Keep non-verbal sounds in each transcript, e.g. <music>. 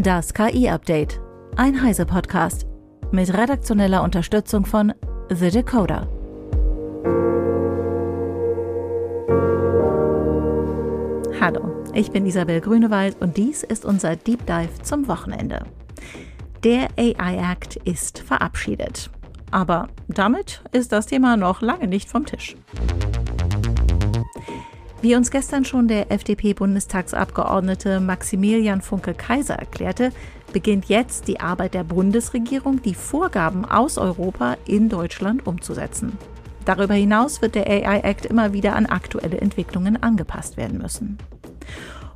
Das KI-Update. Ein Heise-Podcast. Mit redaktioneller Unterstützung von The Decoder. Hallo, ich bin Isabel Grünewald und dies ist unser Deep Dive zum Wochenende. Der AI Act ist verabschiedet. Aber damit ist das Thema noch lange nicht vom Tisch. Wie uns gestern schon der FDP-Bundestagsabgeordnete Maximilian Funke-Kaiser erklärte, beginnt jetzt die Arbeit der Bundesregierung, die Vorgaben aus Europa in Deutschland umzusetzen. Darüber hinaus wird der AI-Act immer wieder an aktuelle Entwicklungen angepasst werden müssen.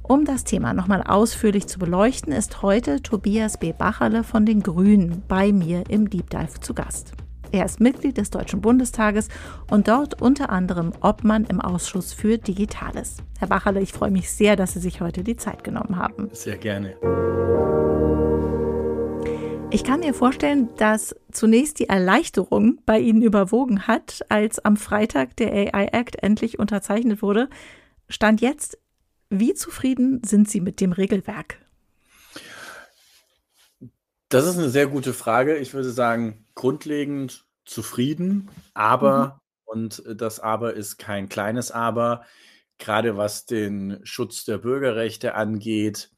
Um das Thema nochmal ausführlich zu beleuchten, ist heute Tobias B. Bacherle von den Grünen bei mir im Deep Dive zu Gast. Er ist Mitglied des Deutschen Bundestages und dort unter anderem Obmann im Ausschuss für Digitales. Herr Bacherle, ich freue mich sehr, dass Sie sich heute die Zeit genommen haben. Sehr gerne. Ich kann mir vorstellen, dass zunächst die Erleichterung bei Ihnen überwogen hat, als am Freitag der AI Act endlich unterzeichnet wurde. Stand jetzt, wie zufrieden sind Sie mit dem Regelwerk? Das ist eine sehr gute Frage. Ich würde sagen, grundlegend zufrieden, aber, mhm. und das Aber ist kein kleines Aber, gerade was den Schutz der Bürgerrechte angeht,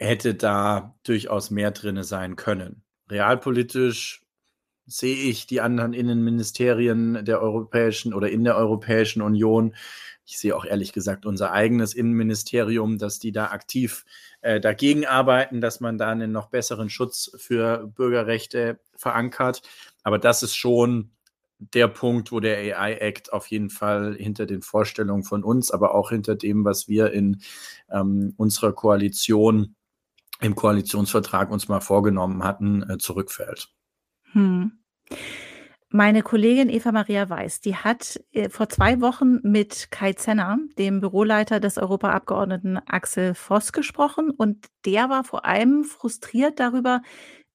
hätte da durchaus mehr drin sein können. Realpolitisch sehe ich die anderen Innenministerien der Europäischen oder in der Europäischen Union ich sehe auch ehrlich gesagt unser eigenes Innenministerium, dass die da aktiv äh, dagegen arbeiten, dass man da einen noch besseren Schutz für Bürgerrechte verankert. Aber das ist schon der Punkt, wo der AI-Act auf jeden Fall hinter den Vorstellungen von uns, aber auch hinter dem, was wir in ähm, unserer Koalition, im Koalitionsvertrag uns mal vorgenommen hatten, äh, zurückfällt. Hm. Meine Kollegin Eva Maria Weiß, die hat äh, vor zwei Wochen mit Kai Zenner, dem Büroleiter des Europaabgeordneten Axel Voss, gesprochen und der war vor allem frustriert darüber,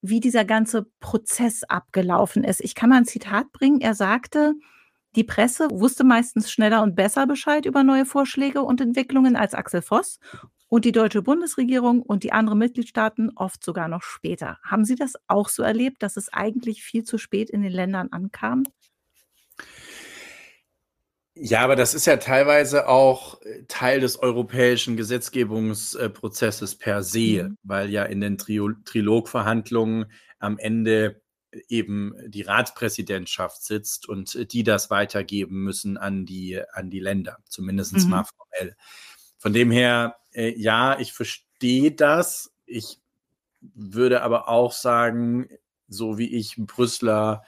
wie dieser ganze Prozess abgelaufen ist. Ich kann mal ein Zitat bringen. Er sagte, die Presse wusste meistens schneller und besser Bescheid über neue Vorschläge und Entwicklungen als Axel Voss und die deutsche Bundesregierung und die anderen Mitgliedstaaten oft sogar noch später. Haben Sie das auch so erlebt, dass es eigentlich viel zu spät in den Ländern ankam? Ja, aber das ist ja teilweise auch äh, Teil des europäischen Gesetzgebungsprozesses per se, mhm. weil ja in den Trilogverhandlungen am Ende eben die Ratspräsidentschaft sitzt und die das weitergeben müssen an die, an die Länder, zumindest mhm. mal formell. Von dem her, äh, ja, ich verstehe das. Ich würde aber auch sagen, so wie ich Brüsseler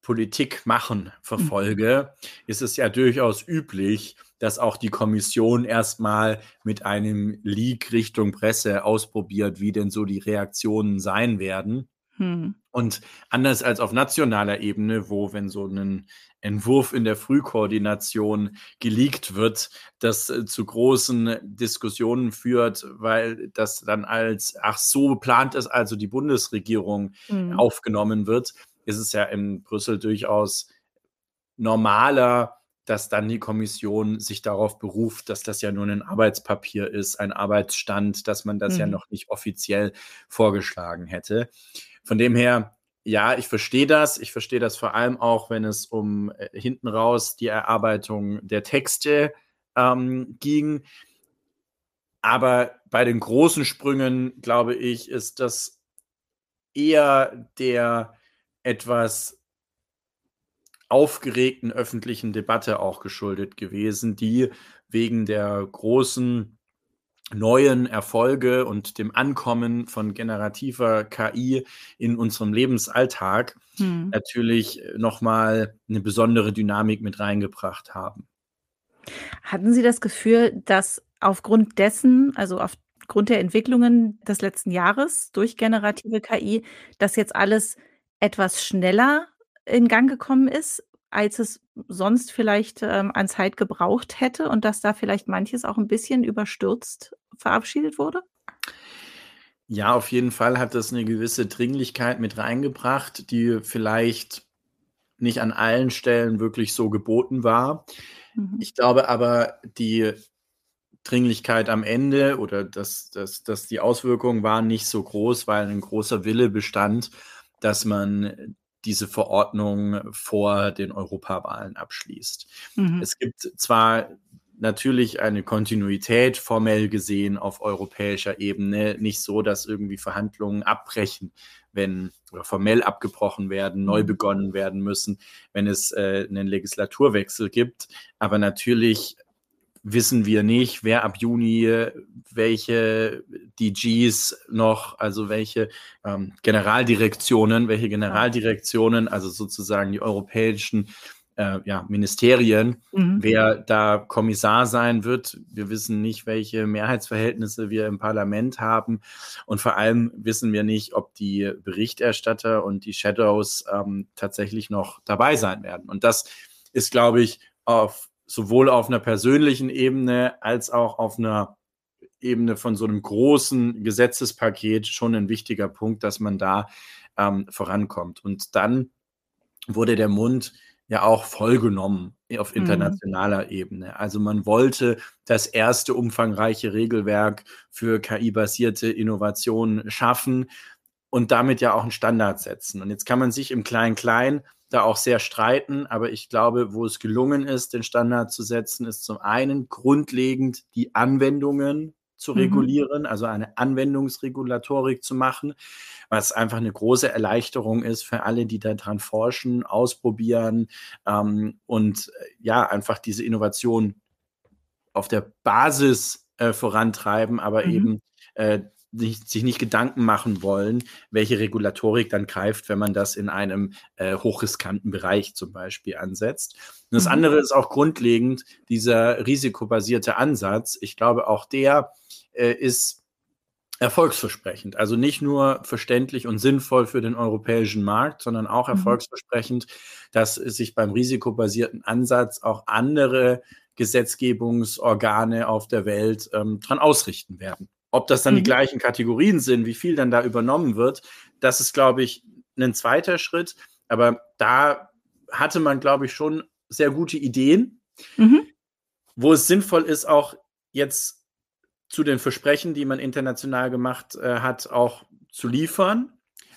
Politik machen verfolge, mhm. ist es ja durchaus üblich, dass auch die Kommission erstmal mit einem Leak Richtung Presse ausprobiert, wie denn so die Reaktionen sein werden. Mhm. Und anders als auf nationaler Ebene, wo, wenn so ein Entwurf in der Frühkoordination geleakt wird, das äh, zu großen Diskussionen führt, weil das dann als, ach so, plant es also die Bundesregierung mhm. aufgenommen wird, ist es ja in Brüssel durchaus normaler, dass dann die Kommission sich darauf beruft, dass das ja nur ein Arbeitspapier ist, ein Arbeitsstand, dass man das mhm. ja noch nicht offiziell vorgeschlagen hätte. Von dem her ja, ich verstehe das. Ich verstehe das vor allem auch, wenn es um äh, hinten raus die Erarbeitung der Texte ähm, ging. Aber bei den großen Sprüngen, glaube ich, ist das eher der etwas aufgeregten öffentlichen Debatte auch geschuldet gewesen, die wegen der großen neuen Erfolge und dem Ankommen von generativer KI in unserem Lebensalltag hm. natürlich nochmal eine besondere Dynamik mit reingebracht haben. Hatten Sie das Gefühl, dass aufgrund dessen, also aufgrund der Entwicklungen des letzten Jahres durch generative KI, dass jetzt alles etwas schneller in Gang gekommen ist, als es sonst vielleicht ähm, an Zeit gebraucht hätte und dass da vielleicht manches auch ein bisschen überstürzt verabschiedet wurde? Ja, auf jeden Fall hat das eine gewisse Dringlichkeit mit reingebracht, die vielleicht nicht an allen Stellen wirklich so geboten war. Mhm. Ich glaube aber, die Dringlichkeit am Ende oder dass, dass, dass die Auswirkungen waren nicht so groß, weil ein großer Wille bestand, dass man diese Verordnung vor den Europawahlen abschließt. Mhm. Es gibt zwar natürlich eine Kontinuität formell gesehen auf europäischer Ebene, nicht so, dass irgendwie Verhandlungen abbrechen, wenn oder formell abgebrochen werden, neu mhm. begonnen werden müssen, wenn es äh, einen Legislaturwechsel gibt. Aber natürlich wissen wir nicht, wer ab Juni welche DGs noch, also welche ähm, Generaldirektionen, welche Generaldirektionen, also sozusagen die europäischen äh, ja, Ministerien, mhm. wer da Kommissar sein wird. Wir wissen nicht, welche Mehrheitsverhältnisse wir im Parlament haben. Und vor allem wissen wir nicht, ob die Berichterstatter und die Shadows ähm, tatsächlich noch dabei sein werden. Und das ist, glaube ich, auf sowohl auf einer persönlichen Ebene als auch auf einer Ebene von so einem großen Gesetzespaket schon ein wichtiger Punkt, dass man da ähm, vorankommt. Und dann wurde der Mund ja auch vollgenommen auf mhm. internationaler mhm. Ebene. Also man wollte das erste umfangreiche Regelwerk für KI-basierte Innovationen schaffen und damit ja auch einen Standard setzen. Und jetzt kann man sich im Klein-Klein da auch sehr streiten, aber ich glaube, wo es gelungen ist, den Standard zu setzen, ist zum einen grundlegend die Anwendungen zu mhm. regulieren, also eine Anwendungsregulatorik zu machen, was einfach eine große Erleichterung ist für alle, die daran forschen, ausprobieren ähm, und äh, ja, einfach diese Innovation auf der Basis äh, vorantreiben, aber mhm. eben äh, nicht, sich nicht Gedanken machen wollen, welche Regulatorik dann greift, wenn man das in einem äh, hochriskanten Bereich zum Beispiel ansetzt. Und das mhm. andere ist auch grundlegend dieser risikobasierte Ansatz. Ich glaube, auch der äh, ist erfolgsversprechend. Also nicht nur verständlich und sinnvoll für den europäischen Markt, sondern auch mhm. erfolgsversprechend, dass sich beim risikobasierten Ansatz auch andere Gesetzgebungsorgane auf der Welt ähm, dran ausrichten werden. Ob das dann mhm. die gleichen Kategorien sind, wie viel dann da übernommen wird, das ist, glaube ich, ein zweiter Schritt. Aber da hatte man, glaube ich, schon sehr gute Ideen, mhm. wo es sinnvoll ist, auch jetzt zu den Versprechen, die man international gemacht äh, hat, auch zu liefern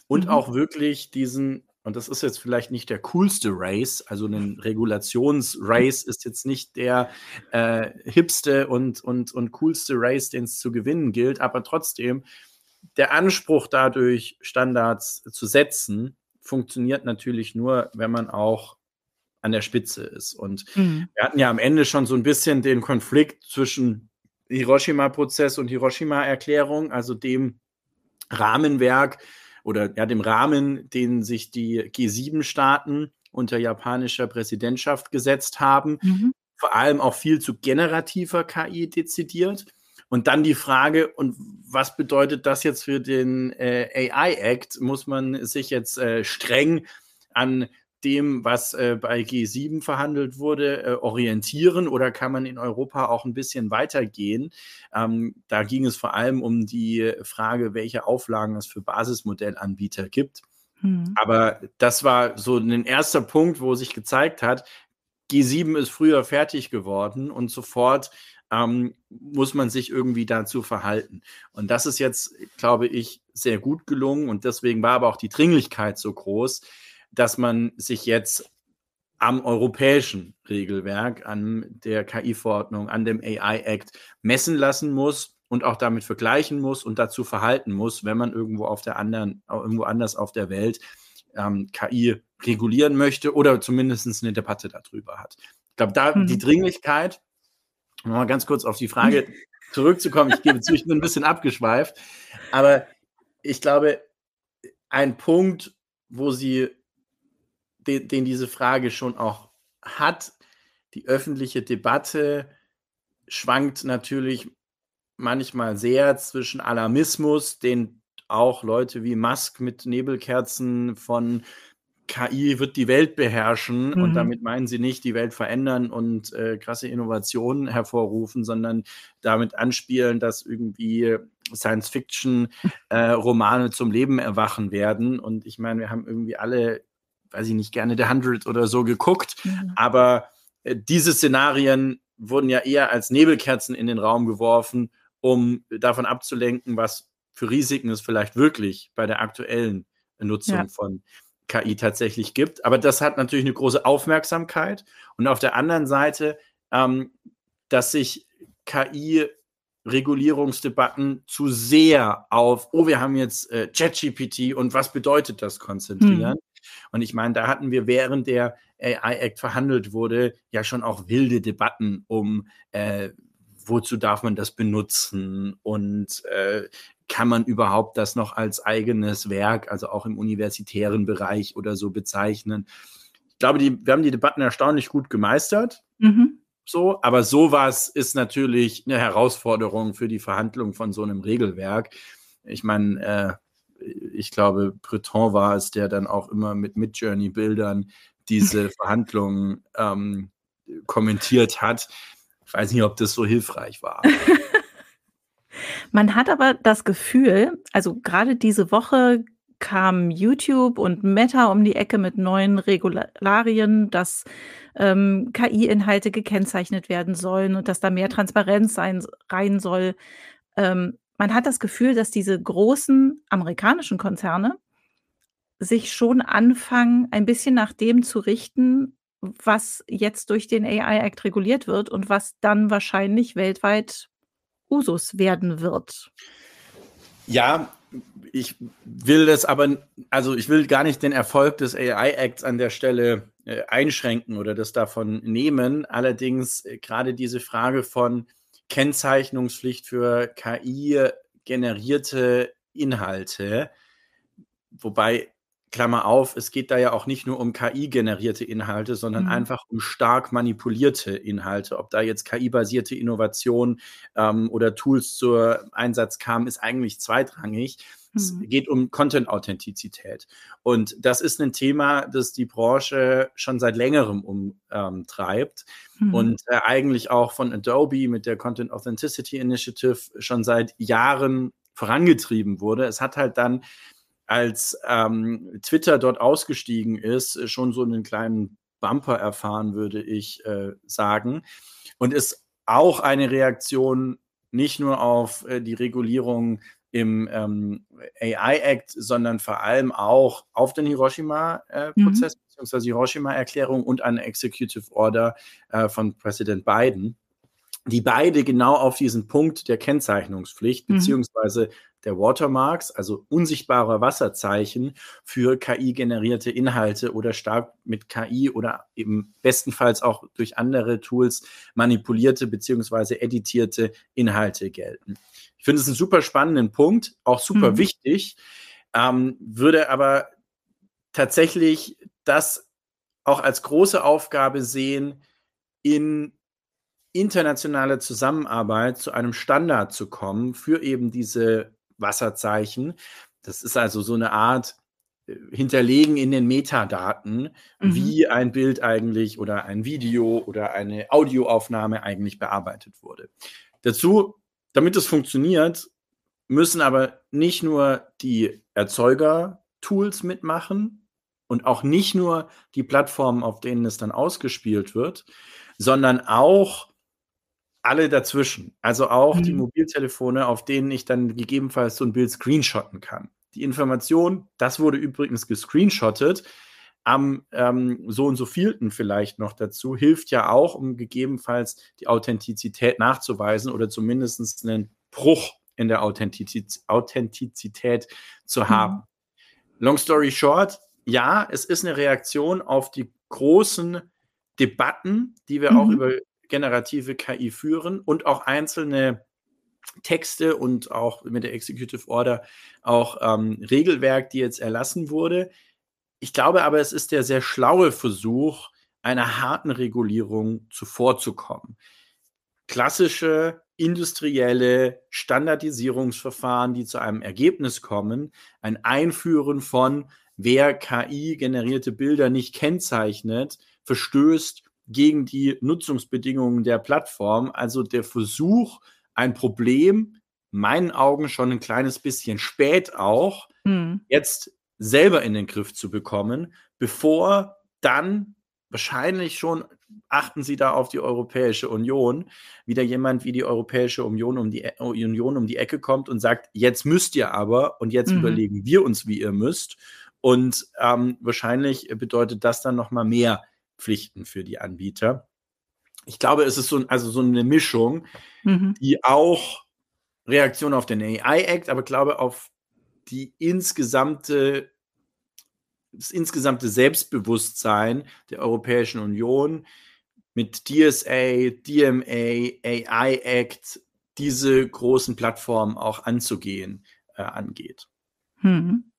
und mhm. auch wirklich diesen und das ist jetzt vielleicht nicht der coolste Race, also ein Regulationsrace ist jetzt nicht der äh, hipste und, und, und coolste Race, den es zu gewinnen gilt, aber trotzdem, der Anspruch dadurch, Standards zu setzen, funktioniert natürlich nur, wenn man auch an der Spitze ist. Und mhm. wir hatten ja am Ende schon so ein bisschen den Konflikt zwischen Hiroshima-Prozess und Hiroshima-Erklärung, also dem Rahmenwerk, oder ja, dem Rahmen, den sich die G7-Staaten unter japanischer Präsidentschaft gesetzt haben. Mhm. Vor allem auch viel zu generativer KI dezidiert. Und dann die Frage, und was bedeutet das jetzt für den äh, AI Act? Muss man sich jetzt äh, streng an dem, was äh, bei G7 verhandelt wurde, äh, orientieren oder kann man in Europa auch ein bisschen weitergehen? Ähm, da ging es vor allem um die Frage, welche Auflagen es für Basismodellanbieter gibt. Mhm. Aber das war so ein erster Punkt, wo sich gezeigt hat, G7 ist früher fertig geworden und sofort ähm, muss man sich irgendwie dazu verhalten. Und das ist jetzt, glaube ich, sehr gut gelungen und deswegen war aber auch die Dringlichkeit so groß, dass man sich jetzt am europäischen Regelwerk, an der KI-Verordnung, an dem AI-Act messen lassen muss und auch damit vergleichen muss und dazu verhalten muss, wenn man irgendwo auf der anderen, irgendwo anders auf der Welt ähm, KI regulieren möchte oder zumindest eine Debatte darüber hat. Ich glaube, da mhm. die Dringlichkeit, um mal ganz kurz auf die Frage <laughs> zurückzukommen, ich gebe zu, ich bin ein bisschen abgeschweift, aber ich glaube, ein Punkt, wo sie den, den diese Frage schon auch hat. Die öffentliche Debatte schwankt natürlich manchmal sehr zwischen Alarmismus, den auch Leute wie Musk mit Nebelkerzen von KI wird die Welt beherrschen mhm. und damit meinen sie nicht die Welt verändern und äh, krasse Innovationen hervorrufen, sondern damit anspielen, dass irgendwie Science-Fiction-Romane äh, zum Leben erwachen werden. Und ich meine, wir haben irgendwie alle weiß ich nicht, gerne The Hundred oder so geguckt. Mhm. Aber äh, diese Szenarien wurden ja eher als Nebelkerzen in den Raum geworfen, um davon abzulenken, was für Risiken es vielleicht wirklich bei der aktuellen Nutzung ja. von KI tatsächlich gibt. Aber das hat natürlich eine große Aufmerksamkeit. Und auf der anderen Seite, ähm, dass sich KI-Regulierungsdebatten zu sehr auf, oh, wir haben jetzt äh, ChatGPT und was bedeutet das konzentrieren. Mhm. Und ich meine, da hatten wir während der AI Act verhandelt wurde, ja schon auch wilde Debatten um, äh, wozu darf man das benutzen und äh, kann man überhaupt das noch als eigenes Werk, also auch im universitären Bereich oder so bezeichnen. Ich glaube, die, wir haben die Debatten erstaunlich gut gemeistert. Mhm. So, aber sowas ist natürlich eine Herausforderung für die Verhandlung von so einem Regelwerk. Ich meine, äh, ich glaube, Breton war es, der dann auch immer mit Midjourney-Bildern diese <laughs> Verhandlungen ähm, kommentiert hat. Ich weiß nicht, ob das so hilfreich war. <laughs> Man hat aber das Gefühl, also gerade diese Woche kam YouTube und Meta um die Ecke mit neuen Regularien, dass ähm, KI-Inhalte gekennzeichnet werden sollen und dass da mehr Transparenz sein, rein soll. Ähm, man hat das Gefühl, dass diese großen amerikanischen Konzerne sich schon anfangen, ein bisschen nach dem zu richten, was jetzt durch den AI Act reguliert wird und was dann wahrscheinlich weltweit Usus werden wird. Ja, ich will das aber, also ich will gar nicht den Erfolg des AI Acts an der Stelle äh, einschränken oder das davon nehmen. Allerdings äh, gerade diese Frage von Kennzeichnungspflicht für KI-generierte Inhalte, wobei Klammer auf, es geht da ja auch nicht nur um KI-generierte Inhalte, sondern mhm. einfach um stark manipulierte Inhalte. Ob da jetzt KI-basierte Innovation ähm, oder Tools zur Einsatz kamen, ist eigentlich zweitrangig. Mhm. Es geht um Content-Authentizität. Und das ist ein Thema, das die Branche schon seit längerem umtreibt mhm. und äh, eigentlich auch von Adobe mit der Content Authenticity Initiative schon seit Jahren vorangetrieben wurde. Es hat halt dann als ähm, Twitter dort ausgestiegen ist, schon so einen kleinen Bumper erfahren, würde ich äh, sagen. Und ist auch eine Reaktion nicht nur auf äh, die Regulierung im ähm, AI-Act, sondern vor allem auch auf den Hiroshima-Prozess, äh, mhm. beziehungsweise Hiroshima-Erklärung und eine Executive Order äh, von Präsident Biden, die beide genau auf diesen Punkt der Kennzeichnungspflicht, mhm. beziehungsweise der Watermarks, also unsichtbarer Wasserzeichen für KI-generierte Inhalte oder stark mit KI oder eben bestenfalls auch durch andere Tools manipulierte beziehungsweise editierte Inhalte gelten. Ich finde es einen super spannenden Punkt, auch super mhm. wichtig, ähm, würde aber tatsächlich das auch als große Aufgabe sehen, in internationale Zusammenarbeit zu einem Standard zu kommen für eben diese Wasserzeichen. Das ist also so eine Art äh, Hinterlegen in den Metadaten, mhm. wie ein Bild eigentlich oder ein Video oder eine Audioaufnahme eigentlich bearbeitet wurde. Dazu, damit es funktioniert, müssen aber nicht nur die Erzeuger-Tools mitmachen und auch nicht nur die Plattformen, auf denen es dann ausgespielt wird, sondern auch alle dazwischen. Also auch mhm. die Mobiltelefone, auf denen ich dann gegebenenfalls so ein Bild screenshotten kann. Die Information, das wurde übrigens gescreenshottet, am ähm, so und so vielten vielleicht noch dazu, hilft ja auch, um gegebenenfalls die Authentizität nachzuweisen oder zumindest einen Bruch in der Authentiz Authentizität zu mhm. haben. Long story short, ja, es ist eine Reaktion auf die großen Debatten, die wir mhm. auch über generative KI führen und auch einzelne Texte und auch mit der Executive Order auch ähm, Regelwerk, die jetzt erlassen wurde. Ich glaube aber, es ist der sehr schlaue Versuch, einer harten Regulierung zuvorzukommen. Klassische industrielle Standardisierungsverfahren, die zu einem Ergebnis kommen, ein Einführen von, wer KI-generierte Bilder nicht kennzeichnet, verstößt gegen die Nutzungsbedingungen der Plattform. Also der Versuch, ein Problem, meinen Augen schon ein kleines bisschen spät auch, mhm. jetzt selber in den Griff zu bekommen, bevor dann wahrscheinlich schon achten Sie da auf die Europäische Union, wieder jemand wie die Europäische Union um die, Union um die Ecke kommt und sagt, jetzt müsst ihr aber und jetzt mhm. überlegen wir uns, wie ihr müsst. Und ähm, wahrscheinlich bedeutet das dann nochmal mehr Pflichten für die Anbieter. Ich glaube, es ist so, also so eine Mischung, mhm. die auch Reaktion auf den AI Act, aber glaube auf die insgesamte das insgesamte Selbstbewusstsein der Europäischen Union mit DSA, DMA, AI Act, diese großen Plattformen auch anzugehen, äh, angeht. Hm.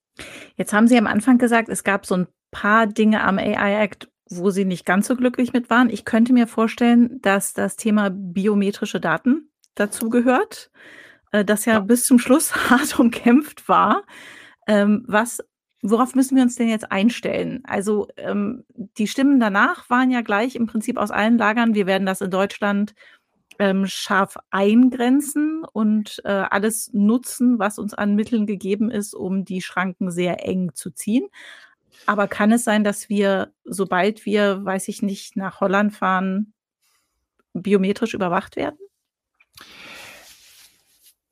Jetzt haben Sie am Anfang gesagt, es gab so ein paar Dinge am AI Act, wo Sie nicht ganz so glücklich mit waren. Ich könnte mir vorstellen, dass das Thema biometrische Daten dazu gehört, äh, das ja, ja, bis zum Schluss <laughs> hart umkämpft war. Ähm, was Worauf müssen wir uns denn jetzt einstellen? Also ähm, die Stimmen danach waren ja gleich im Prinzip aus allen Lagern. Wir werden das in Deutschland ähm, scharf eingrenzen und äh, alles nutzen, was uns an Mitteln gegeben ist, um die Schranken sehr eng zu ziehen. Aber kann es sein, dass wir, sobald wir, weiß ich nicht, nach Holland fahren, biometrisch überwacht werden?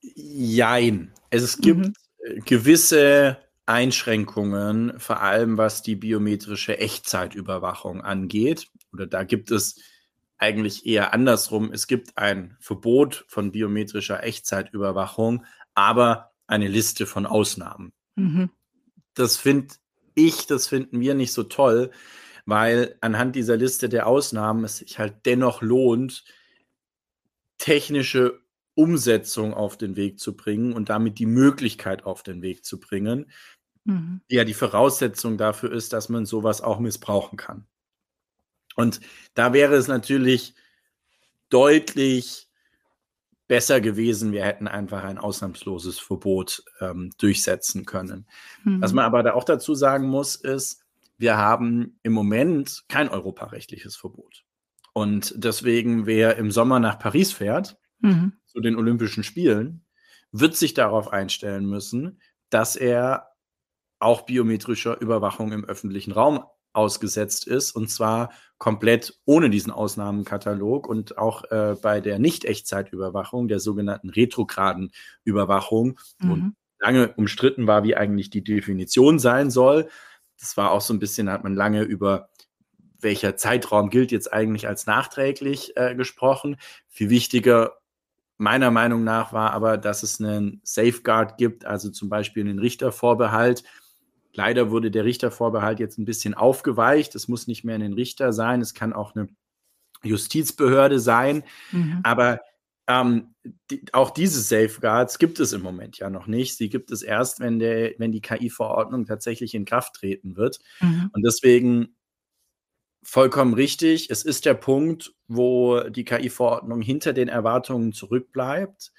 Jein. Es gibt mhm. gewisse Einschränkungen, vor allem was die biometrische Echtzeitüberwachung angeht. Oder da gibt es eigentlich eher andersrum. Es gibt ein Verbot von biometrischer Echtzeitüberwachung, aber eine Liste von Ausnahmen. Mhm. Das finde ich, das finden wir nicht so toll, weil anhand dieser Liste der Ausnahmen es sich halt dennoch lohnt, technische Umsetzung auf den Weg zu bringen und damit die Möglichkeit auf den Weg zu bringen, mhm. die ja die Voraussetzung dafür ist, dass man sowas auch missbrauchen kann. Und da wäre es natürlich deutlich besser gewesen, wir hätten einfach ein ausnahmsloses Verbot ähm, durchsetzen können. Mhm. Was man aber da auch dazu sagen muss, ist, wir haben im Moment kein europarechtliches Verbot. Und deswegen, wer im Sommer nach Paris fährt, mhm. Zu den Olympischen Spielen, wird sich darauf einstellen müssen, dass er auch biometrischer Überwachung im öffentlichen Raum ausgesetzt ist und zwar komplett ohne diesen Ausnahmenkatalog und auch äh, bei der Nicht-Echtzeitüberwachung, der sogenannten retrograden Überwachung, mhm. und lange umstritten war, wie eigentlich die Definition sein soll. Das war auch so ein bisschen, hat man lange über welcher Zeitraum gilt jetzt eigentlich als nachträglich äh, gesprochen. Viel wichtiger meiner Meinung nach war aber, dass es einen Safeguard gibt, also zum Beispiel einen Richtervorbehalt, Leider wurde der Richtervorbehalt jetzt ein bisschen aufgeweicht. Es muss nicht mehr ein Richter sein, es kann auch eine Justizbehörde sein. Mhm. Aber ähm, die, auch diese Safeguards gibt es im Moment ja noch nicht. Sie gibt es erst, wenn, der, wenn die KI-Verordnung tatsächlich in Kraft treten wird. Mhm. Und deswegen vollkommen richtig. Es ist der Punkt, wo die KI-Verordnung hinter den Erwartungen zurückbleibt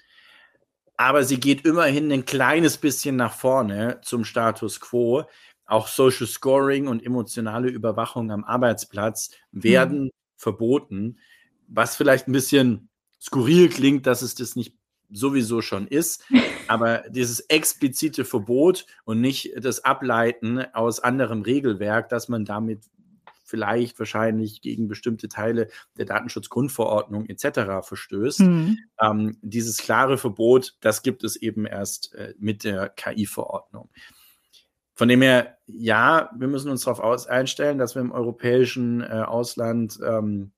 aber sie geht immerhin ein kleines bisschen nach vorne zum Status quo. Auch Social Scoring und emotionale Überwachung am Arbeitsplatz werden mhm. verboten, was vielleicht ein bisschen skurril klingt, dass es das nicht sowieso schon ist, <laughs> aber dieses explizite Verbot und nicht das Ableiten aus anderem Regelwerk, dass man damit vielleicht wahrscheinlich gegen bestimmte Teile der Datenschutzgrundverordnung etc. verstößt. Mhm. Ähm, dieses klare Verbot, das gibt es eben erst äh, mit der KI-Verordnung. Von dem her, ja, wir müssen uns darauf einstellen, dass wir im europäischen äh, Ausland ähm,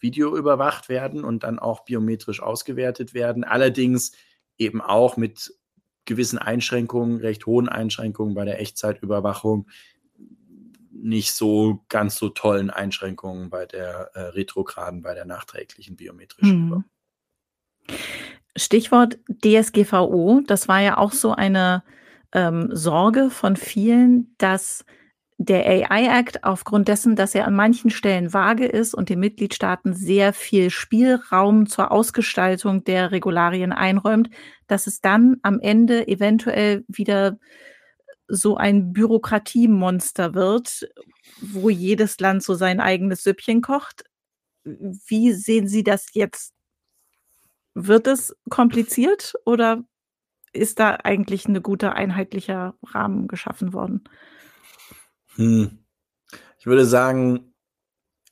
Video überwacht werden und dann auch biometrisch ausgewertet werden. Allerdings eben auch mit gewissen Einschränkungen, recht hohen Einschränkungen bei der Echtzeitüberwachung, nicht so ganz so tollen Einschränkungen bei der äh, retrograden, bei der nachträglichen biometrischen mhm. Stichwort DSGVO, das war ja auch so eine ähm, Sorge von vielen, dass der AI-Act aufgrund dessen, dass er an manchen Stellen vage ist und den Mitgliedstaaten sehr viel Spielraum zur Ausgestaltung der Regularien einräumt, dass es dann am Ende eventuell wieder so ein Bürokratiemonster wird, wo jedes Land so sein eigenes Süppchen kocht. Wie sehen Sie das jetzt? Wird es kompliziert oder ist da eigentlich ein guter einheitlicher Rahmen geschaffen worden? Hm. Ich würde sagen,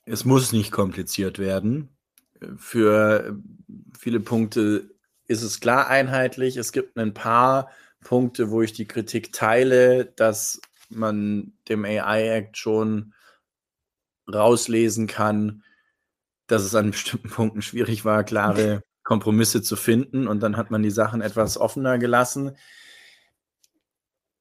es muss nicht kompliziert werden. Für viele Punkte ist es klar einheitlich. Es gibt ein paar Punkte, wo ich die Kritik teile, dass man dem AI Act schon rauslesen kann, dass es an <laughs> bestimmten Punkten schwierig war, klare Kompromisse zu finden. Und dann hat man die Sachen etwas offener gelassen.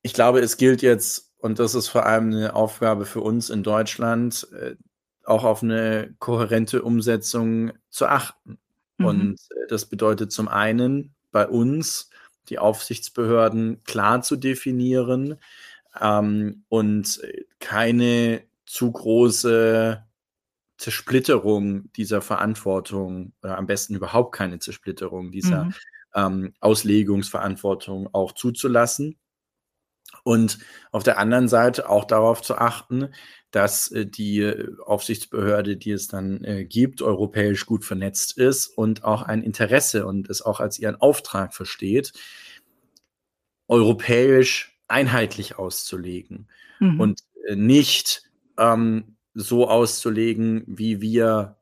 Ich glaube, es gilt jetzt, und das ist vor allem eine Aufgabe für uns in Deutschland, äh, auch auf eine kohärente Umsetzung zu achten. Mhm. Und äh, das bedeutet zum einen bei uns, die Aufsichtsbehörden klar zu definieren ähm, und äh, keine zu große Zersplitterung dieser Verantwortung oder am besten überhaupt keine Zersplitterung dieser mhm. ähm, Auslegungsverantwortung auch zuzulassen. Und auf der anderen Seite auch darauf zu achten, dass äh, die Aufsichtsbehörde, die es dann äh, gibt, europäisch gut vernetzt ist und auch ein Interesse und es auch als ihren Auftrag versteht, europäisch einheitlich auszulegen mhm. und äh, nicht ähm, so auszulegen, wie wir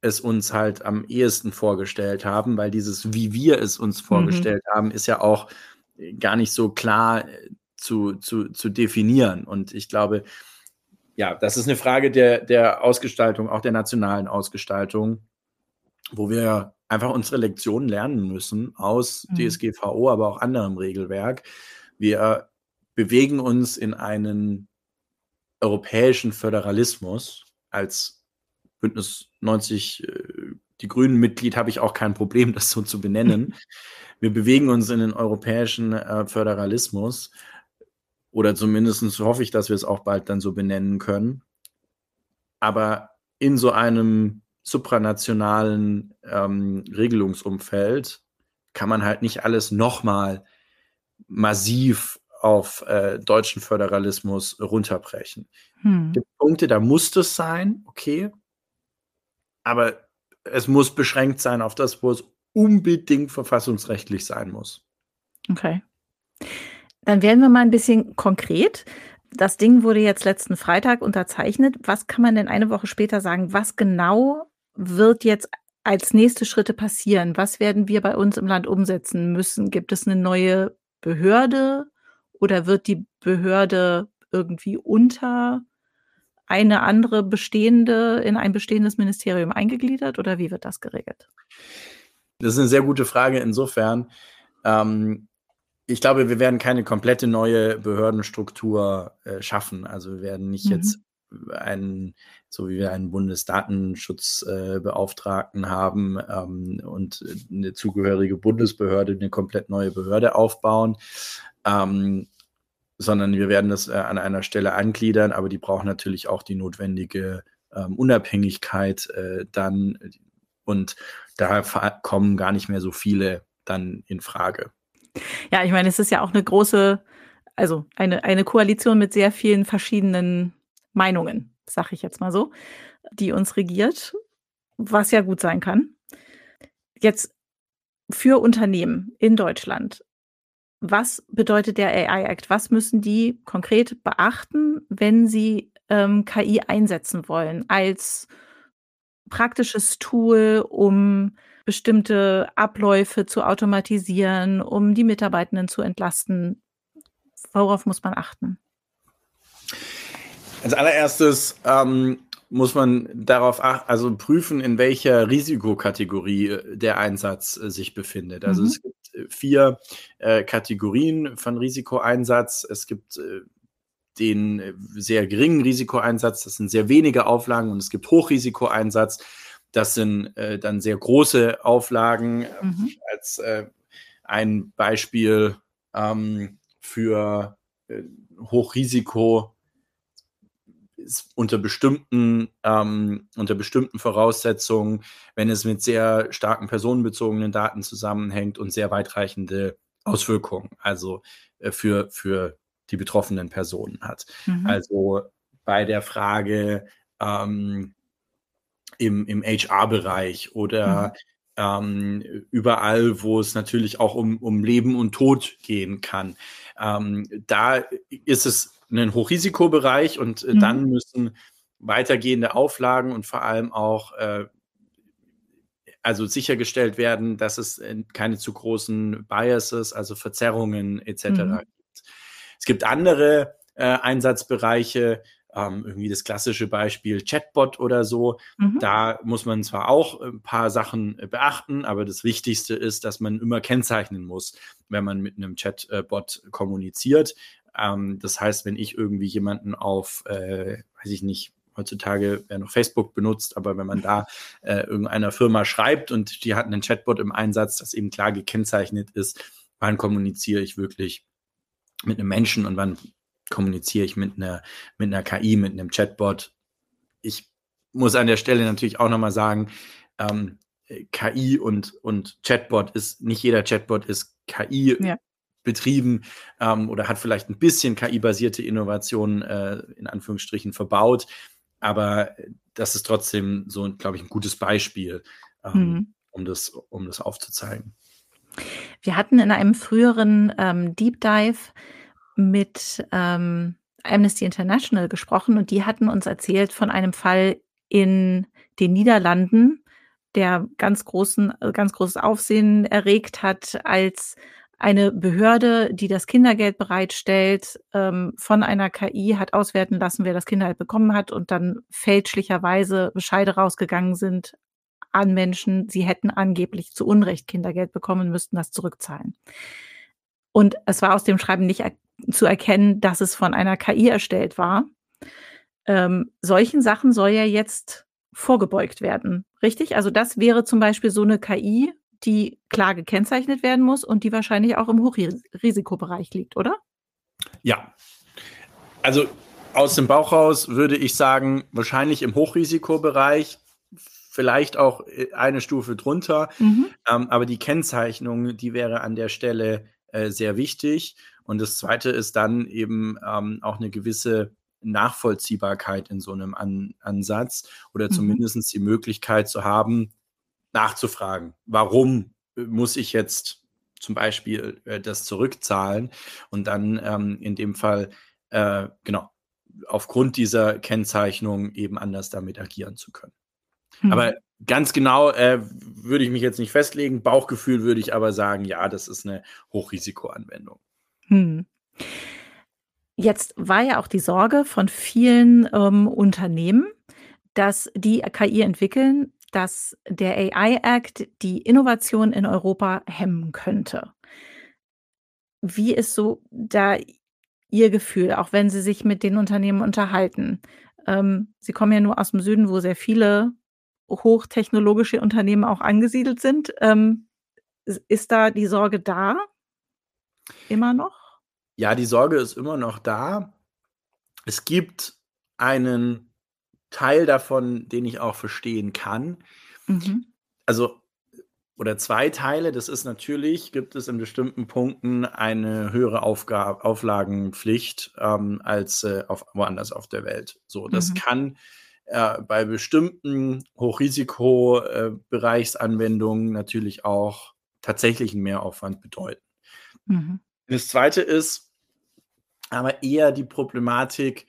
es uns halt am ehesten vorgestellt haben, weil dieses, wie wir es uns mhm. vorgestellt mhm. haben, ist ja auch gar nicht so klar äh, zu, zu, zu definieren. Und ich glaube, ja, das ist eine Frage der, der Ausgestaltung, auch der nationalen Ausgestaltung, wo wir einfach unsere Lektionen lernen müssen aus mhm. DSGVO, aber auch anderem Regelwerk. Wir bewegen uns in einen europäischen Föderalismus als Bündnis 90 äh, die Grünen Mitglied habe ich auch kein Problem, das so zu benennen. <laughs> Wir bewegen uns in den europäischen äh, Föderalismus oder zumindest hoffe ich, dass wir es auch bald dann so benennen können. Aber in so einem supranationalen ähm, Regelungsumfeld kann man halt nicht alles nochmal massiv auf äh, deutschen Föderalismus runterbrechen. Hm. gibt Punkte, da muss das sein, okay. Aber es muss beschränkt sein auf das, wo es unbedingt verfassungsrechtlich sein muss. Okay. Dann werden wir mal ein bisschen konkret. Das Ding wurde jetzt letzten Freitag unterzeichnet. Was kann man denn eine Woche später sagen? Was genau wird jetzt als nächste Schritte passieren? Was werden wir bei uns im Land umsetzen müssen? Gibt es eine neue Behörde oder wird die Behörde irgendwie unter eine andere bestehende, in ein bestehendes Ministerium eingegliedert oder wie wird das geregelt? Das ist eine sehr gute Frage insofern. Ähm, ich glaube, wir werden keine komplette neue Behördenstruktur äh, schaffen. Also wir werden nicht mhm. jetzt einen, so wie wir einen Bundesdatenschutzbeauftragten äh, haben ähm, und eine zugehörige Bundesbehörde, eine komplett neue Behörde aufbauen. Ähm, sondern wir werden das äh, an einer Stelle angliedern, aber die brauchen natürlich auch die notwendige ähm, Unabhängigkeit äh, dann und da kommen gar nicht mehr so viele dann in Frage. Ja, ich meine, es ist ja auch eine große, also eine, eine Koalition mit sehr vielen verschiedenen Meinungen, sag ich jetzt mal so, die uns regiert, was ja gut sein kann. Jetzt für Unternehmen in Deutschland was bedeutet der AI Act? Was müssen die konkret beachten, wenn sie ähm, KI einsetzen wollen als praktisches Tool, um bestimmte Abläufe zu automatisieren, um die Mitarbeitenden zu entlasten? Worauf muss man achten? Als allererstes ähm, muss man darauf achten, also prüfen, in welcher Risikokategorie äh, der Einsatz äh, sich befindet. Also mhm. es gibt äh, vier äh, Kategorien von Risikoeinsatz. Es gibt äh, den äh, sehr geringen Risikoeinsatz, das sind sehr wenige Auflagen und es gibt Hochrisikoeinsatz. Das sind dann sehr große Auflagen. Mhm. Als ein Beispiel ähm, für Hochrisiko unter bestimmten, ähm, unter bestimmten Voraussetzungen, wenn es mit sehr starken personenbezogenen Daten zusammenhängt und sehr weitreichende Auswirkungen, also äh, für, für die betroffenen Personen hat. Mhm. Also bei der Frage ähm, im, im HR-Bereich oder mhm. ähm, überall, wo es natürlich auch um, um Leben und Tod gehen kann. Ähm, da ist es einen Hochrisikobereich und äh, mhm. dann müssen weitergehende Auflagen und vor allem auch äh, also sichergestellt werden, dass es äh, keine zu großen Biases, also Verzerrungen etc. Mhm. gibt. Es gibt andere äh, Einsatzbereiche, ähm, irgendwie das klassische Beispiel Chatbot oder so. Mhm. Da muss man zwar auch ein paar Sachen äh, beachten, aber das Wichtigste ist, dass man immer kennzeichnen muss, wenn man mit einem Chatbot kommuniziert. Ähm, das heißt, wenn ich irgendwie jemanden auf, äh, weiß ich nicht, heutzutage wer noch Facebook benutzt, aber wenn man da äh, irgendeiner Firma schreibt und die hat einen Chatbot im Einsatz, das eben klar gekennzeichnet ist, wann kommuniziere ich wirklich mit einem Menschen und wann kommuniziere ich mit einer, mit einer KI, mit einem Chatbot. Ich muss an der Stelle natürlich auch nochmal sagen, ähm, KI und, und Chatbot ist, nicht jeder Chatbot ist KI ja. betrieben ähm, oder hat vielleicht ein bisschen KI-basierte Innovationen äh, in Anführungsstrichen verbaut. Aber das ist trotzdem so, glaube ich, ein gutes Beispiel, ähm, mhm. um, das, um das aufzuzeigen. Wir hatten in einem früheren ähm, Deep Dive mit ähm, Amnesty International gesprochen und die hatten uns erzählt von einem Fall in den Niederlanden, der ganz großen, ganz großes Aufsehen erregt hat, als eine Behörde, die das Kindergeld bereitstellt, ähm, von einer KI hat auswerten lassen, wer das Kindergeld bekommen hat und dann fälschlicherweise Bescheide rausgegangen sind an Menschen, sie hätten angeblich zu Unrecht Kindergeld bekommen, müssten das zurückzahlen. Und es war aus dem Schreiben nicht zu erkennen, dass es von einer KI erstellt war. Ähm, solchen Sachen soll ja jetzt vorgebeugt werden, richtig? Also das wäre zum Beispiel so eine KI, die klar gekennzeichnet werden muss und die wahrscheinlich auch im Hochrisikobereich liegt, oder? Ja. Also aus dem Bauch raus würde ich sagen, wahrscheinlich im Hochrisikobereich, vielleicht auch äh, eine Stufe drunter. Mhm. Ähm, aber die Kennzeichnung, die wäre an der Stelle äh, sehr wichtig. Und das Zweite ist dann eben ähm, auch eine gewisse Nachvollziehbarkeit in so einem An Ansatz oder mhm. zumindest die Möglichkeit zu haben, nachzufragen, warum äh, muss ich jetzt zum Beispiel äh, das zurückzahlen und dann ähm, in dem Fall, äh, genau, aufgrund dieser Kennzeichnung eben anders damit agieren zu können. Mhm. Aber ganz genau äh, würde ich mich jetzt nicht festlegen. Bauchgefühl würde ich aber sagen, ja, das ist eine Hochrisikoanwendung. Mhm. Jetzt war ja auch die Sorge von vielen ähm, Unternehmen, dass die KI entwickeln, dass der AI Act die Innovation in Europa hemmen könnte. Wie ist so da Ihr Gefühl, auch wenn Sie sich mit den Unternehmen unterhalten? Ähm, Sie kommen ja nur aus dem Süden, wo sehr viele hochtechnologische Unternehmen auch angesiedelt sind. Ähm, ist da die Sorge da? Immer noch? Ja, die Sorge ist immer noch da. Es gibt einen Teil davon, den ich auch verstehen kann. Mhm. Also, oder zwei Teile, das ist natürlich, gibt es in bestimmten Punkten eine höhere Aufgabe, Auflagenpflicht ähm, als äh, auf, woanders auf der Welt. So, das mhm. kann äh, bei bestimmten Hochrisikobereichsanwendungen äh, natürlich auch tatsächlich einen Mehraufwand bedeuten. Mhm. Das zweite ist aber eher die Problematik,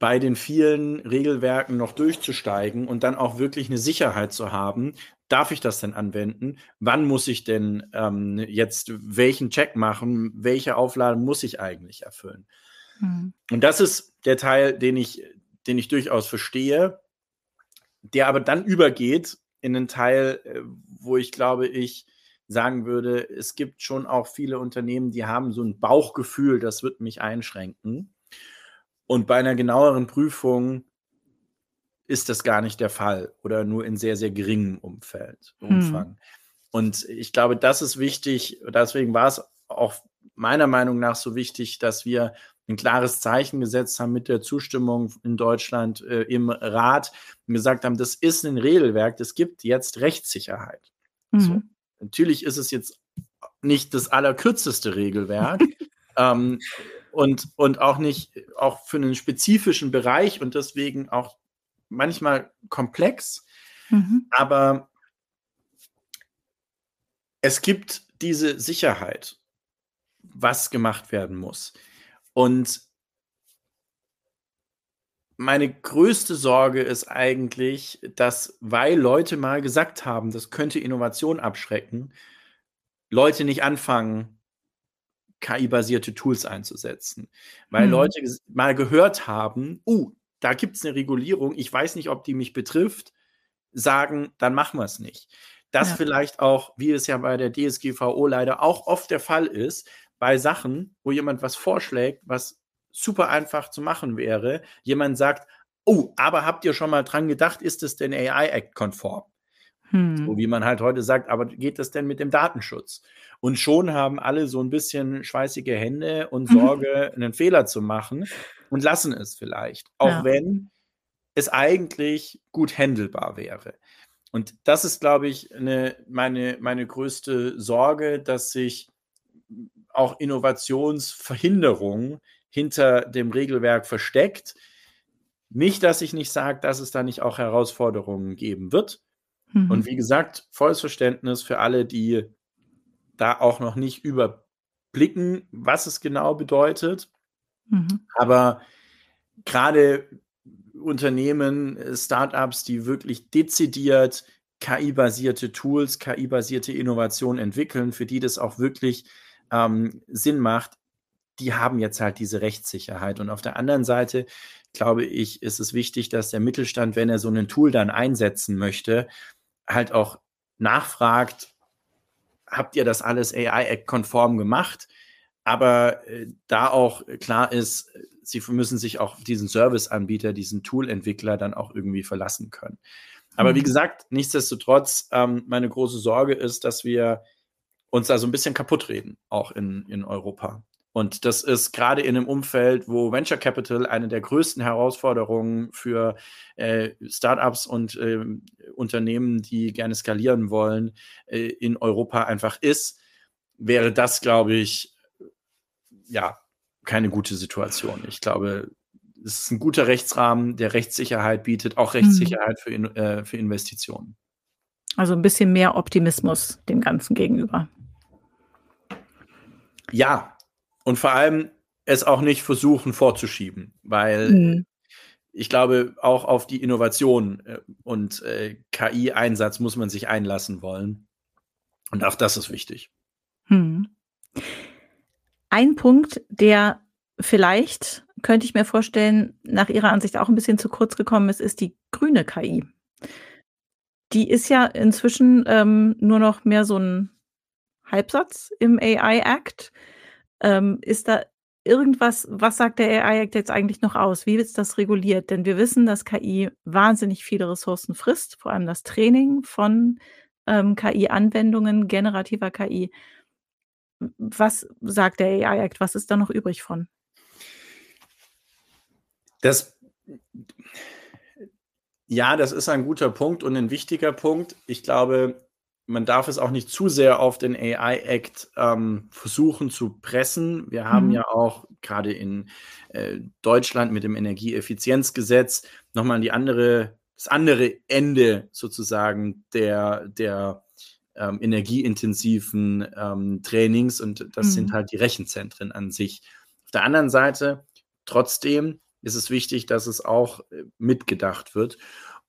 bei den vielen Regelwerken noch durchzusteigen und dann auch wirklich eine Sicherheit zu haben. Darf ich das denn anwenden? Wann muss ich denn ähm, jetzt welchen Check machen? Welche Auflagen muss ich eigentlich erfüllen? Mhm. Und das ist der Teil, den ich, den ich durchaus verstehe, der aber dann übergeht in einen Teil, äh, wo ich glaube, ich sagen würde, es gibt schon auch viele Unternehmen, die haben so ein Bauchgefühl, das wird mich einschränken. Und bei einer genaueren Prüfung ist das gar nicht der Fall oder nur in sehr, sehr geringem Umfeld, hm. Umfang. Hm. Und ich glaube, das ist wichtig. Deswegen war es auch meiner Meinung nach so wichtig, dass wir ein klares Zeichen gesetzt haben mit der Zustimmung in Deutschland äh, im Rat und gesagt haben, das ist ein Regelwerk, es gibt jetzt Rechtssicherheit. Mhm. So. Natürlich ist es jetzt nicht das allerkürzeste Regelwerk. <laughs> ähm, und, und auch nicht, auch für einen spezifischen Bereich und deswegen auch manchmal komplex. Mhm. Aber es gibt diese Sicherheit, was gemacht werden muss. Und meine größte Sorge ist eigentlich, dass, weil Leute mal gesagt haben, das könnte Innovation abschrecken, Leute nicht anfangen, KI-basierte Tools einzusetzen. Weil hm. Leute mal gehört haben, uh, da gibt es eine Regulierung, ich weiß nicht, ob die mich betrifft, sagen, dann machen wir es nicht. Das ja. vielleicht auch, wie es ja bei der DSGVO leider auch oft der Fall ist, bei Sachen, wo jemand was vorschlägt, was super einfach zu machen wäre, jemand sagt, oh, aber habt ihr schon mal dran gedacht, ist es denn AI-Act-konform? Hm. So wie man halt heute sagt, aber geht das denn mit dem Datenschutz? Und schon haben alle so ein bisschen schweißige Hände und mhm. Sorge, einen Fehler zu machen und lassen es vielleicht, auch ja. wenn es eigentlich gut handelbar wäre. Und das ist, glaube ich, eine, meine, meine größte Sorge, dass sich auch Innovationsverhinderung hinter dem Regelwerk versteckt. Nicht, dass ich nicht sage, dass es da nicht auch Herausforderungen geben wird. Mhm. Und wie gesagt, volles Verständnis für alle, die da auch noch nicht überblicken, was es genau bedeutet. Mhm. Aber gerade Unternehmen, Startups, die wirklich dezidiert KI-basierte Tools, KI-basierte Innovation entwickeln, für die das auch wirklich ähm, Sinn macht, die haben jetzt halt diese Rechtssicherheit. Und auf der anderen Seite, glaube ich, ist es wichtig, dass der Mittelstand, wenn er so ein Tool dann einsetzen möchte, halt auch nachfragt, habt ihr das alles AI-Act-konform gemacht? Aber äh, da auch klar ist, sie müssen sich auch diesen Service-Anbieter, diesen Tool-Entwickler dann auch irgendwie verlassen können. Aber mhm. wie gesagt, nichtsdestotrotz, ähm, meine große Sorge ist, dass wir uns da so ein bisschen kaputt reden, auch in, in Europa. Und das ist gerade in einem Umfeld, wo Venture Capital eine der größten Herausforderungen für äh, Startups und äh, Unternehmen, die gerne skalieren wollen, äh, in Europa einfach ist, wäre das, glaube ich, ja, keine gute Situation. Ich glaube, es ist ein guter Rechtsrahmen, der Rechtssicherheit bietet, auch Rechtssicherheit mhm. für, in, äh, für Investitionen. Also ein bisschen mehr Optimismus dem Ganzen gegenüber. Ja, und vor allem es auch nicht versuchen vorzuschieben, weil mhm. ich glaube, auch auf die Innovation äh, und äh, KI-Einsatz muss man sich einlassen wollen. Und auch das ist wichtig. Mhm. Ein Punkt, der vielleicht, könnte ich mir vorstellen, nach Ihrer Ansicht auch ein bisschen zu kurz gekommen ist, ist die grüne KI. Die ist ja inzwischen ähm, nur noch mehr so ein Halbsatz im AI Act. Ähm, ist da irgendwas, was sagt der AI Act jetzt eigentlich noch aus? Wie ist das reguliert? Denn wir wissen, dass KI wahnsinnig viele Ressourcen frisst, vor allem das Training von ähm, KI-Anwendungen, generativer KI. Was sagt der AI Act? Was ist da noch übrig von? Das, ja, das ist ein guter Punkt und ein wichtiger Punkt. Ich glaube, man darf es auch nicht zu sehr auf den AI-Act ähm, versuchen zu pressen. Wir haben mhm. ja auch gerade in äh, Deutschland mit dem Energieeffizienzgesetz nochmal die andere, das andere Ende sozusagen der, der ähm, energieintensiven ähm, Trainings und das mhm. sind halt die Rechenzentren an sich. Auf der anderen Seite, trotzdem ist es wichtig, dass es auch äh, mitgedacht wird.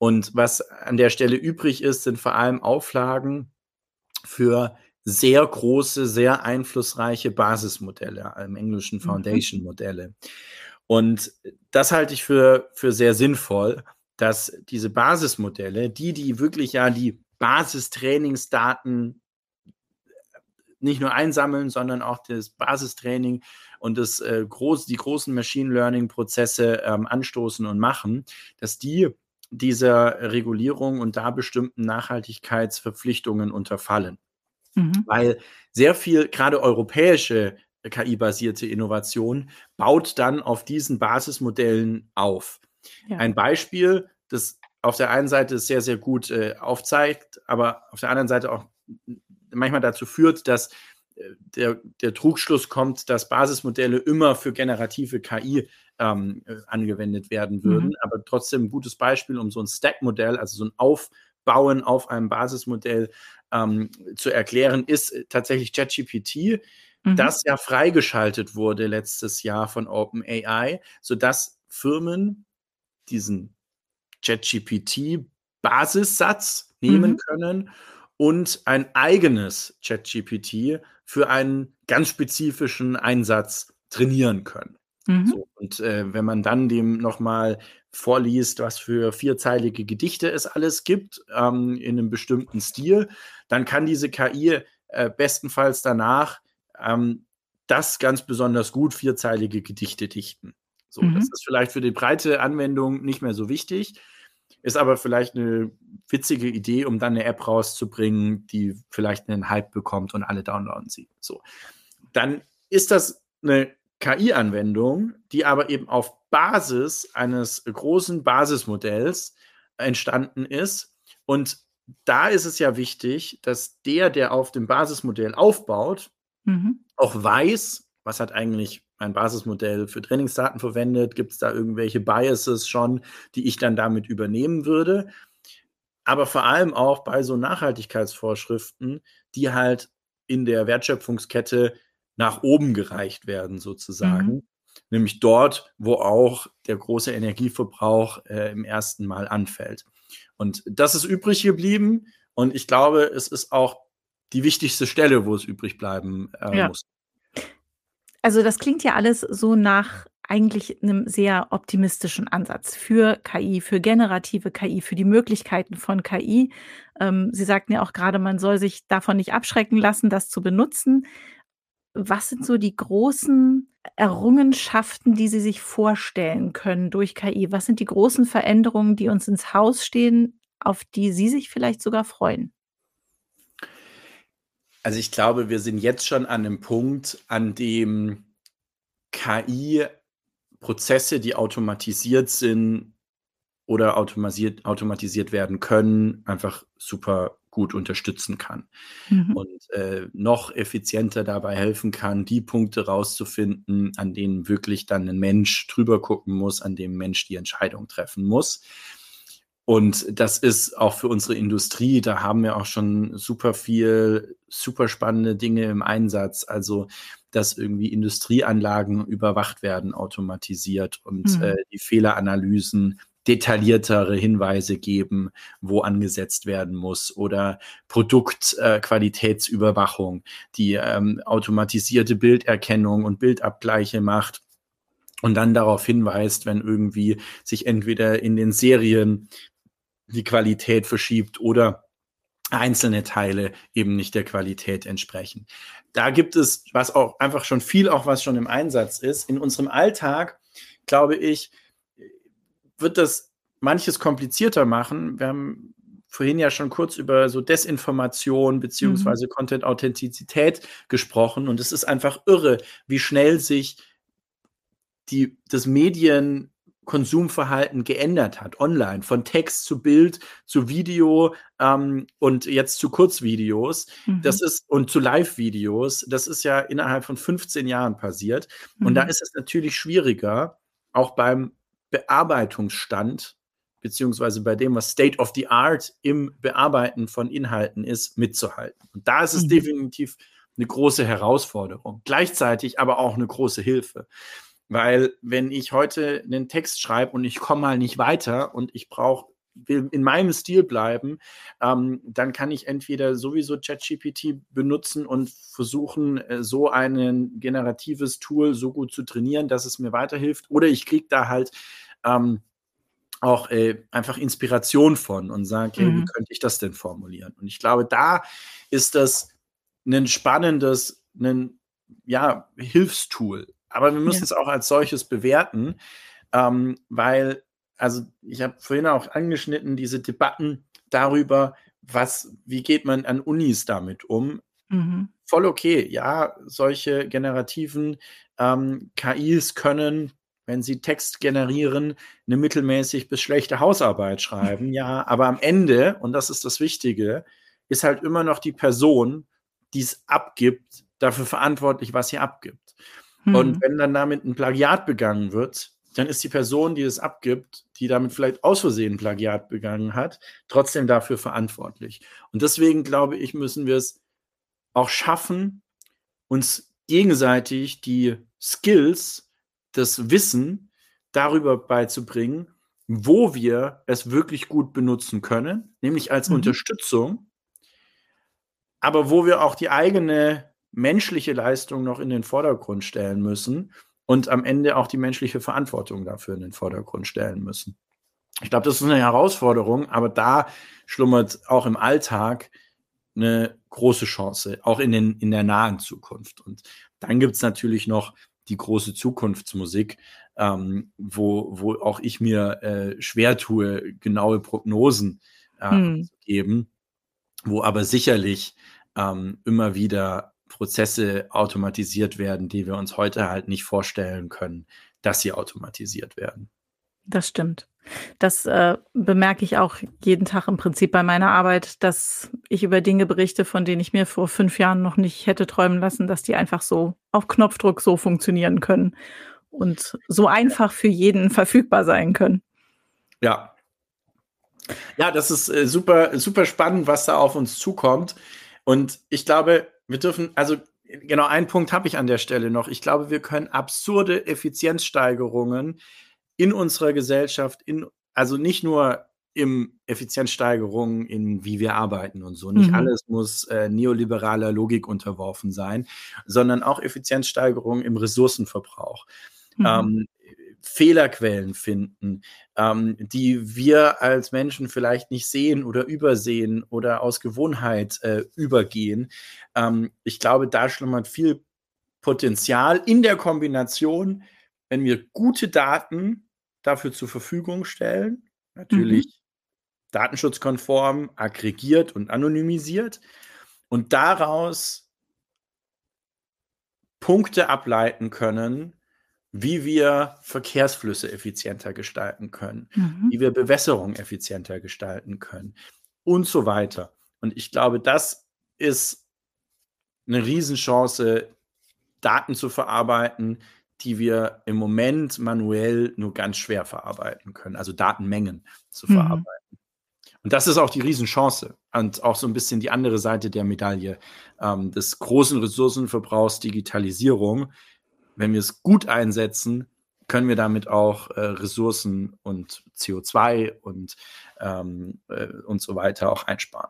Und was an der Stelle übrig ist, sind vor allem Auflagen für sehr große, sehr einflussreiche Basismodelle, im Englischen mhm. Foundation-Modelle. Und das halte ich für, für sehr sinnvoll, dass diese Basismodelle, die, die wirklich ja die Basistrainingsdaten nicht nur einsammeln, sondern auch das Basistraining und das, äh, groß, die großen Machine Learning-Prozesse ähm, anstoßen und machen, dass die dieser Regulierung und da bestimmten Nachhaltigkeitsverpflichtungen unterfallen. Mhm. Weil sehr viel, gerade europäische KI-basierte Innovation, baut dann auf diesen Basismodellen auf. Ja. Ein Beispiel, das auf der einen Seite sehr, sehr gut äh, aufzeigt, aber auf der anderen Seite auch manchmal dazu führt, dass der, der Trugschluss kommt, dass Basismodelle immer für generative KI ähm, äh, angewendet werden würden. Mhm. Aber trotzdem ein gutes Beispiel, um so ein Stack-Modell, also so ein Aufbauen auf einem Basismodell ähm, zu erklären, ist äh, tatsächlich ChatGPT, mhm. das ja freigeschaltet wurde letztes Jahr von OpenAI, sodass Firmen diesen ChatGPT-Basissatz nehmen mhm. können und ein eigenes ChatGPT für einen ganz spezifischen Einsatz trainieren können. Mhm. So, und äh, wenn man dann dem nochmal vorliest, was für vierzeilige Gedichte es alles gibt, ähm, in einem bestimmten Stil, dann kann diese KI äh, bestenfalls danach ähm, das ganz besonders gut vierzeilige Gedichte dichten. So, mhm. das ist vielleicht für die breite Anwendung nicht mehr so wichtig, ist aber vielleicht eine witzige Idee, um dann eine App rauszubringen, die vielleicht einen Hype bekommt und alle downloaden sie. So, dann ist das eine KI-Anwendung, die aber eben auf Basis eines großen Basismodells entstanden ist. Und da ist es ja wichtig, dass der, der auf dem Basismodell aufbaut, mhm. auch weiß, was hat eigentlich mein Basismodell für Trainingsdaten verwendet, gibt es da irgendwelche Biases schon, die ich dann damit übernehmen würde. Aber vor allem auch bei so Nachhaltigkeitsvorschriften, die halt in der Wertschöpfungskette nach oben gereicht werden, sozusagen. Mhm. Nämlich dort, wo auch der große Energieverbrauch äh, im ersten Mal anfällt. Und das ist übrig geblieben. Und ich glaube, es ist auch die wichtigste Stelle, wo es übrig bleiben äh, ja. muss. Also das klingt ja alles so nach eigentlich einem sehr optimistischen Ansatz für KI, für generative KI, für die Möglichkeiten von KI. Ähm, Sie sagten ja auch gerade, man soll sich davon nicht abschrecken lassen, das zu benutzen. Was sind so die großen Errungenschaften, die Sie sich vorstellen können durch KI? Was sind die großen Veränderungen, die uns ins Haus stehen, auf die Sie sich vielleicht sogar freuen? Also ich glaube, wir sind jetzt schon an einem Punkt, an dem KI Prozesse, die automatisiert sind oder automatisiert, automatisiert werden können, einfach super gut unterstützen kann mhm. und äh, noch effizienter dabei helfen kann, die Punkte rauszufinden, an denen wirklich dann ein Mensch drüber gucken muss, an dem Mensch die Entscheidung treffen muss. Und das ist auch für unsere Industrie, da haben wir auch schon super viel, super spannende Dinge im Einsatz. Also, dass irgendwie Industrieanlagen überwacht werden, automatisiert und mhm. äh, die Fehleranalysen detailliertere Hinweise geben, wo angesetzt werden muss oder Produktqualitätsüberwachung, äh, die ähm, automatisierte Bilderkennung und Bildabgleiche macht und dann darauf hinweist, wenn irgendwie sich entweder in den Serien die Qualität verschiebt oder einzelne Teile eben nicht der Qualität entsprechen. Da gibt es was auch einfach schon viel, auch was schon im Einsatz ist. In unserem Alltag, glaube ich, wird das manches komplizierter machen. Wir haben vorhin ja schon kurz über so Desinformation beziehungsweise mhm. Content-Authentizität gesprochen und es ist einfach irre, wie schnell sich die, das Medienkonsumverhalten geändert hat, online, von Text zu Bild zu Video ähm, und jetzt zu Kurzvideos. Mhm. Das ist und zu Live-Videos. Das ist ja innerhalb von 15 Jahren passiert. Mhm. Und da mhm. ist es natürlich schwieriger, auch beim Bearbeitungsstand beziehungsweise bei dem, was State of the Art im Bearbeiten von Inhalten ist, mitzuhalten. Und da ist es mhm. definitiv eine große Herausforderung, gleichzeitig aber auch eine große Hilfe. Weil wenn ich heute einen Text schreibe und ich komme mal nicht weiter und ich brauche will in meinem Stil bleiben, ähm, dann kann ich entweder sowieso ChatGPT benutzen und versuchen, äh, so ein generatives Tool so gut zu trainieren, dass es mir weiterhilft. Oder ich kriege da halt ähm, auch äh, einfach Inspiration von und sage, mhm. wie könnte ich das denn formulieren? Und ich glaube, da ist das ein spannendes, ein ja, Hilfstool aber wir müssen ja. es auch als solches bewerten, ähm, weil, also ich habe vorhin auch angeschnitten, diese Debatten darüber, was, wie geht man an Unis damit um? Mhm. Voll okay, ja, solche generativen ähm, KIs können, wenn sie Text generieren, eine mittelmäßig bis schlechte Hausarbeit schreiben, <laughs> ja, aber am Ende, und das ist das Wichtige, ist halt immer noch die Person, die es abgibt, dafür verantwortlich, was sie abgibt. Mhm. Und wenn dann damit ein Plagiat begangen wird, dann ist die Person, die es abgibt, die damit vielleicht aus Versehen Plagiat begangen hat, trotzdem dafür verantwortlich. Und deswegen glaube ich, müssen wir es auch schaffen, uns gegenseitig die Skills, das Wissen darüber beizubringen, wo wir es wirklich gut benutzen können, nämlich als mhm. Unterstützung, aber wo wir auch die eigene menschliche Leistung noch in den Vordergrund stellen müssen und am Ende auch die menschliche Verantwortung dafür in den Vordergrund stellen müssen. Ich glaube, das ist eine Herausforderung, aber da schlummert auch im Alltag eine große Chance, auch in, den, in der nahen Zukunft. Und dann gibt es natürlich noch die große Zukunftsmusik, ähm, wo, wo auch ich mir äh, schwer tue, genaue Prognosen äh, hm. zu geben, wo aber sicherlich ähm, immer wieder Prozesse automatisiert werden, die wir uns heute halt nicht vorstellen können, dass sie automatisiert werden. Das stimmt. Das äh, bemerke ich auch jeden Tag im Prinzip bei meiner Arbeit, dass ich über Dinge berichte, von denen ich mir vor fünf Jahren noch nicht hätte träumen lassen, dass die einfach so auf Knopfdruck so funktionieren können und so einfach für jeden verfügbar sein können. Ja. Ja, das ist äh, super, super spannend, was da auf uns zukommt. Und ich glaube, wir dürfen, also genau einen Punkt habe ich an der Stelle noch. Ich glaube, wir können absurde Effizienzsteigerungen in unserer Gesellschaft, in, also nicht nur im Effizienzsteigerung in wie wir arbeiten und so. Nicht mhm. alles muss äh, neoliberaler Logik unterworfen sein, sondern auch Effizienzsteigerung im Ressourcenverbrauch. Mhm. Ähm, Fehlerquellen finden, ähm, die wir als Menschen vielleicht nicht sehen oder übersehen oder aus Gewohnheit äh, übergehen. Ähm, ich glaube, da schlummert viel Potenzial in der Kombination, wenn wir gute Daten dafür zur Verfügung stellen. Natürlich mhm. datenschutzkonform, aggregiert und anonymisiert. Und daraus Punkte ableiten können, wie wir Verkehrsflüsse effizienter gestalten können, mhm. wie wir Bewässerung effizienter gestalten können und so weiter. Und ich glaube, das ist eine Riesenchance, Daten zu verarbeiten, die wir im Moment manuell nur ganz schwer verarbeiten können, also Datenmengen zu mhm. verarbeiten. Und das ist auch die Riesenchance und auch so ein bisschen die andere Seite der Medaille ähm, des großen Ressourcenverbrauchs Digitalisierung. Wenn wir es gut einsetzen, können wir damit auch äh, Ressourcen und CO2 und, ähm, äh, und so weiter auch einsparen.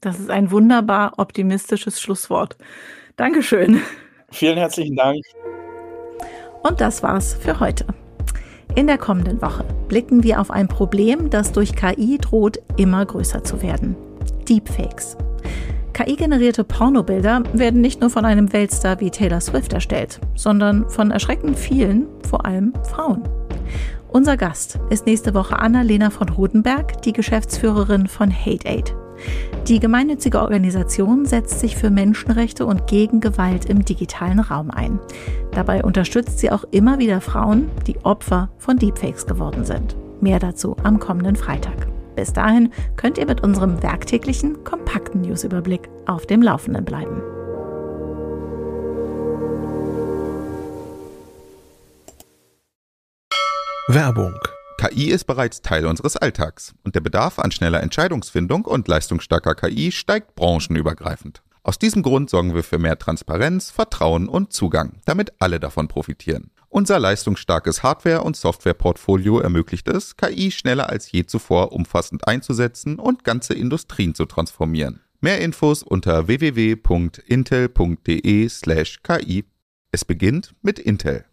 Das ist ein wunderbar optimistisches Schlusswort. Dankeschön. Vielen herzlichen Dank. Und das war's für heute. In der kommenden Woche blicken wir auf ein Problem, das durch KI droht, immer größer zu werden. Deepfakes. KI-generierte Pornobilder werden nicht nur von einem Weltstar wie Taylor Swift erstellt, sondern von erschreckend vielen, vor allem Frauen. Unser Gast ist nächste Woche Anna-Lena von Rodenberg, die Geschäftsführerin von HateAid. Die gemeinnützige Organisation setzt sich für Menschenrechte und gegen Gewalt im digitalen Raum ein. Dabei unterstützt sie auch immer wieder Frauen, die Opfer von Deepfakes geworden sind. Mehr dazu am kommenden Freitag. Bis dahin könnt ihr mit unserem werktäglichen, kompakten Newsüberblick auf dem Laufenden bleiben. Werbung KI ist bereits Teil unseres Alltags und der Bedarf an schneller Entscheidungsfindung und leistungsstarker KI steigt branchenübergreifend. Aus diesem Grund sorgen wir für mehr Transparenz, Vertrauen und Zugang, damit alle davon profitieren. Unser leistungsstarkes Hardware- und Softwareportfolio ermöglicht es, KI schneller als je zuvor umfassend einzusetzen und ganze Industrien zu transformieren. Mehr Infos unter www.intel.de/ki. Es beginnt mit Intel.